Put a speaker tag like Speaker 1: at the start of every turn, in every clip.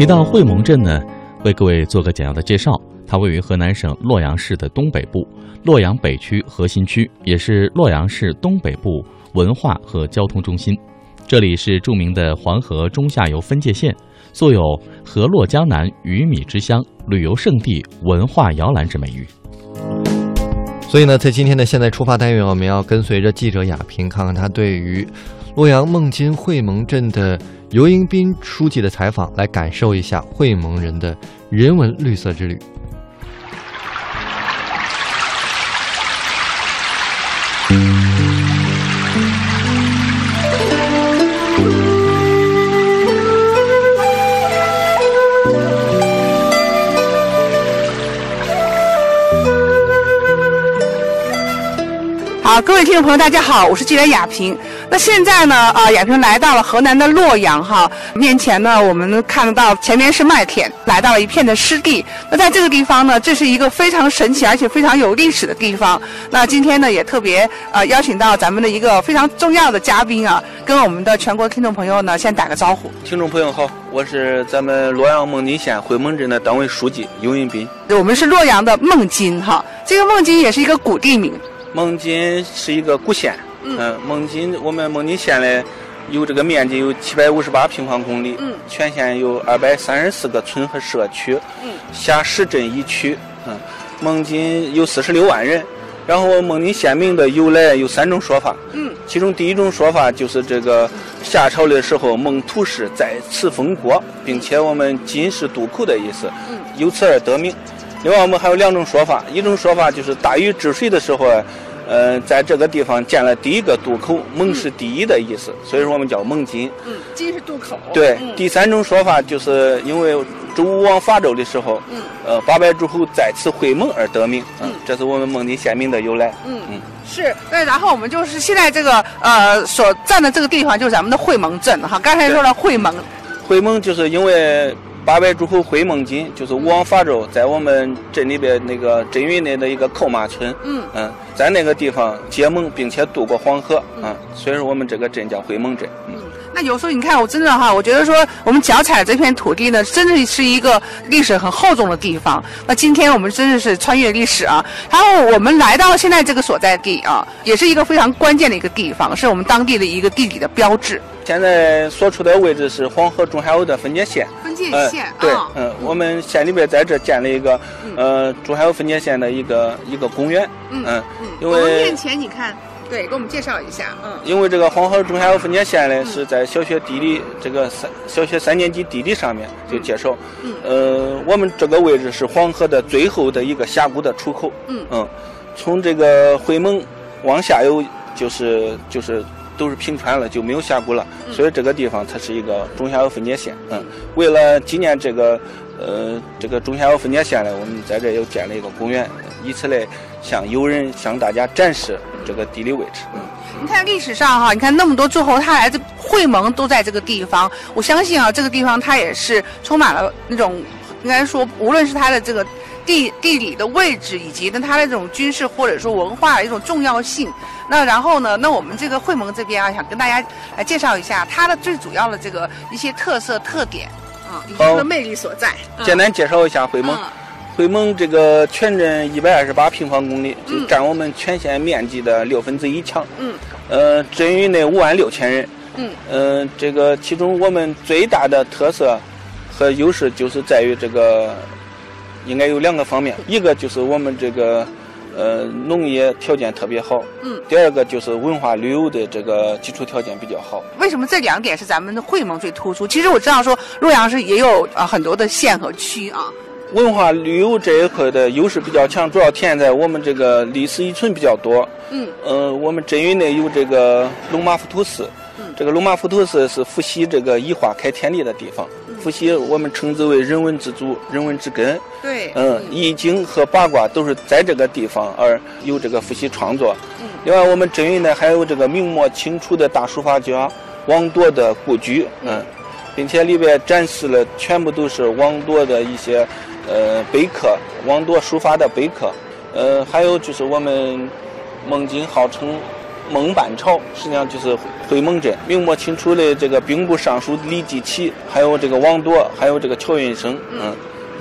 Speaker 1: 提到会盟镇呢，为各位做个简要的介绍。它位于河南省洛阳市的东北部，洛阳北区核心区，也是洛阳市东北部文化和交通中心。这里是著名的黄河中下游分界线，素有“河洛江南鱼米之乡”、旅游胜地、文化摇篮之美誉。
Speaker 2: 所以呢，在今天的现在出发单元，我们要跟随着记者亚平，看看他对于洛阳孟津会盟镇的尤迎宾书记的采访，来感受一下会盟人的人文绿色之旅。
Speaker 3: 好，各位听众朋友，大家好，我是记者亚平。那现在呢，啊，亚平来到了河南的洛阳哈，面前呢，我们看得到前面是麦田，来到了一片的湿地。那在这个地方呢，这是一个非常神奇而且非常有历史的地方。那今天呢，也特别呃邀请到咱们的一个非常重要的嘉宾啊，跟我们的全国听众朋友呢先打个招呼。
Speaker 4: 听众朋友好，我是咱们洛阳孟津县会盟镇的党委书记尤云斌。
Speaker 3: 我们是洛阳的孟津哈，这个孟津也是一个古地名。
Speaker 4: 孟津是一个古县，嗯，孟津我们孟津县呢，有这个面积有七百五十八平方公里，嗯，全县有二百三十四个村和社区，嗯，辖十镇一区，嗯，孟津有四十六万人，然后孟津县名的由来有三种说法，嗯，其中第一种说法就是这个夏朝的时候孟土氏在此封国，并且我们津是渡口的意思，嗯，由此而得名。另外，我们还有两种说法，一种说法就是大禹治水的时候，呃，在这个地方建了第一个渡口，蒙是第一的意思，所以说我们叫蒙津。
Speaker 3: 嗯，津是渡口。
Speaker 4: 对，第三种说法就是因为周武王伐纣的时候，嗯，呃，八百诸侯在此会盟而得名，嗯，这是我们孟津县名的由来。
Speaker 3: 嗯嗯，是。那然后我们就是现在这个呃所站的这个地方就是咱们的会盟镇哈，刚才说了会盟，
Speaker 4: 会盟就是因为。八百诸侯会孟津，就是武王伐纣，在我们镇里边那个镇云内的一个扣马村，嗯嗯，在那个地方结盟，并且渡过黄河，嗯，所以说我们这个镇叫会盟镇。
Speaker 3: 嗯，那有时候你看，我真的哈，我觉得说我们脚踩这片土地呢，真的是一个历史很厚重的地方。那今天我们真的是穿越历史啊，然后我们来到现在这个所在地啊，也是一个非常关键的一个地方，是我们当地的一个地理的标志。
Speaker 4: 现在所处的位置是黄河中下游的分界线。
Speaker 3: 分界线，
Speaker 4: 对，嗯，我们县里边在这建了一个，呃，中下游分界线的一个一个公园。
Speaker 3: 嗯嗯，因为面前你看，对，给我们介绍一下，嗯。
Speaker 4: 因为这个黄河中下游分界线呢，是在小学地理这个三小学三年级地理上面就介绍。嗯。呃，我们这个位置是黄河的最后的一个峡谷的出口。嗯。嗯，从这个会盟往下游就是就是。都是平川了，就没有峡谷了，所以这个地方它是一个中下游分界线。嗯，为了纪念这个呃这个中下游分界线呢，我们在这又建了一个公园，以此来向游人向大家展示这个地理位置。嗯，
Speaker 3: 你看历史上哈，你看那么多诸侯，他来自会盟都在这个地方，我相信啊，这个地方它也是充满了那种应该说，无论是它的这个。地地理的位置以及呢它的这种军事或者说文化的一种重要性，那然后呢，那我们这个会盟这边啊，想跟大家来介绍一下它的最主要的这个一些特色特点啊，以及它的魅力所在。
Speaker 4: 简单介绍一下会盟。会盟这个全镇一百二十八平方公里，就占我们全县面积的六分之一强。嗯。呃，镇域内五万六千人。嗯。呃，这个其中我们最大的特色和优势就是在于这个。应该有两个方面，一个就是我们这个呃农业条件特别好，嗯，第二个就是文化旅游的这个基础条件比较好。
Speaker 3: 为什么这两点是咱们的会盟最突出？其实我知道说洛阳市也有啊很多的县和区啊。
Speaker 4: 文化旅游这一块的优势比较强，主要体现在我们这个历史遗存比较多。嗯，呃，我们镇域内有这个龙马浮屠寺，嗯，这个龙马福图寺是伏羲这个一化开天地的地方。伏羲，我们称之为人文之祖、人文之根。
Speaker 3: 对，
Speaker 4: 嗯，易经和八卦都是在这个地方而有这个伏羲创作。嗯，另外我们镇云呢还有这个明末清初的大书法家王铎的故居，嗯，并且里边展示了全部都是王铎的一些呃碑刻，王铎书法的碑刻。呃，还有就是我们孟津号称孟半朝，实际上就是会盟镇。明末清初的这个兵部尚书李继起，还有这个王铎，还有这个乔运生，嗯，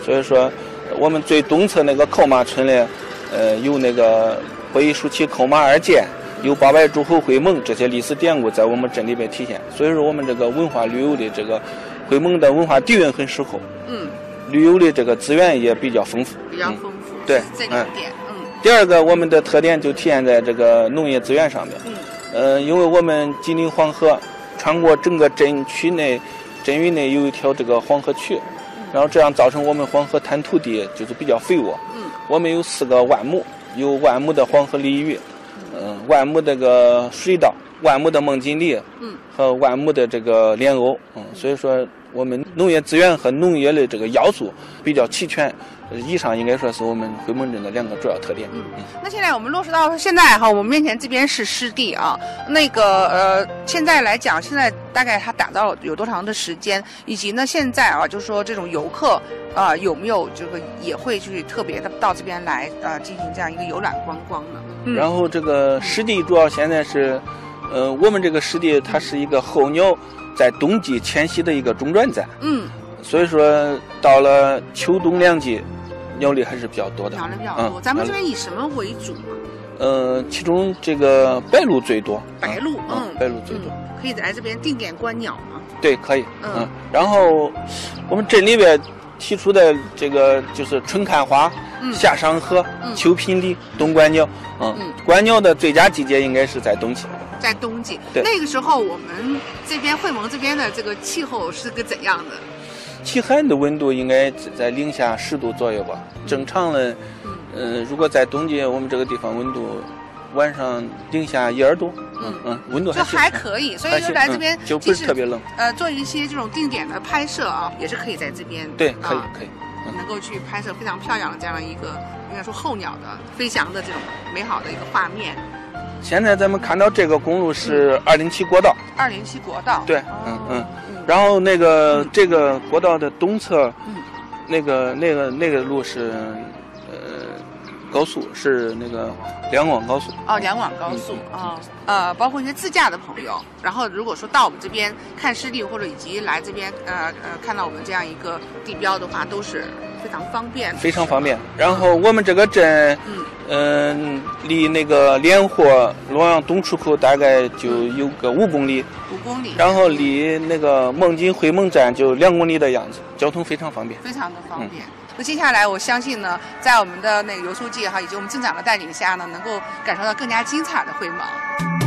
Speaker 4: 所以说我们最东侧那个靠马村呢，呃，有那个北蜀旗靠马二剑，有八百诸侯会盟这些历史典故在我们镇里边体现。所以说我们这个文化旅游的这个会盟的文化底蕴很深厚，嗯，旅游的这个资源也比较丰富，
Speaker 3: 比较丰富，
Speaker 4: 对，
Speaker 3: 这两点。
Speaker 4: 第二个，我们的特点就体现在这个农业资源上面。嗯。呃，因为我们紧邻黄河，穿过整个镇区内，镇域内有一条这个黄河渠，然后这样造成我们黄河滩土地就是比较肥沃。嗯。我们有四个万亩，有万亩的黄河鲤鱼，嗯，万亩这个水稻，万亩的孟锦梨，嗯，和万亩的这个莲藕，嗯，所以说我们农业资源和农业的这个要素比较齐全。以上应该说是我们回盟镇的两个主要特点。
Speaker 3: 嗯，那现在我们落实到现在哈，我们面前这边是湿地啊。那个呃，现在来讲，现在大概它打造有多长的时间？以及呢，现在啊，就是说这种游客啊，有没有这个也会去特别的到这边来呃进行这样一个游览观光呢？
Speaker 4: 然后这个湿地主要现在是，呃，我们这个湿地它是一个候鸟在冬季迁徙的一个中转站。嗯。所以说到了秋冬两季。鸟类还是比较多的，
Speaker 3: 鸟类比较多。咱们这边以什么为主？
Speaker 4: 呃，其中这个白鹭最多。
Speaker 3: 白鹭，嗯，
Speaker 4: 白鹭最多。
Speaker 3: 可以在这边定点观鸟吗？
Speaker 4: 对，可以。嗯。然后我们镇里边提出的这个就是春看花，夏赏荷，秋品梨，冬观鸟。嗯。观鸟的最佳季节应该是在冬季。
Speaker 3: 在冬季。
Speaker 4: 对。
Speaker 3: 那个时候我们这边会盟这边的这个气候是个怎样的？
Speaker 4: 极寒的温度应该在零下十度左右吧。正常的，嗯，如果在冬季，我们这个地方温度晚上零下一二度，嗯嗯，温度还
Speaker 3: 就还可以。所以就来这边
Speaker 4: 就不是特别冷。
Speaker 3: 呃，做一些这种定点的拍摄啊，也是可以在这边。
Speaker 4: 对，可以可以，
Speaker 3: 能够去拍摄非常漂亮的这样的一个，应该说候鸟的飞翔的这种美好的一个画面。
Speaker 4: 现在咱们看到这个公路是二零七国道。
Speaker 3: 二零七国道。
Speaker 4: 对，嗯嗯。然后那个这个国道的东侧，那个那个那个路是呃高速，是那个两广高速。
Speaker 3: 哦，两广高速啊，呃，包括一些自驾的朋友，然后如果说到我们这边看湿地，或者以及来这边呃呃看到我们这样一个地标的话，都是非常方便。
Speaker 4: 非常方便。然后我们这个镇。嗯，离那个连霍洛阳东出口大概就有个五公里，
Speaker 3: 五公里。
Speaker 4: 然后离那个孟津会盟站就两公里的样子，交通非常方便，
Speaker 3: 非常的方便。那接下来我相信呢，在我们的那个游书记哈以及我们镇长的带领下呢，能够感受到更加精彩的会盟。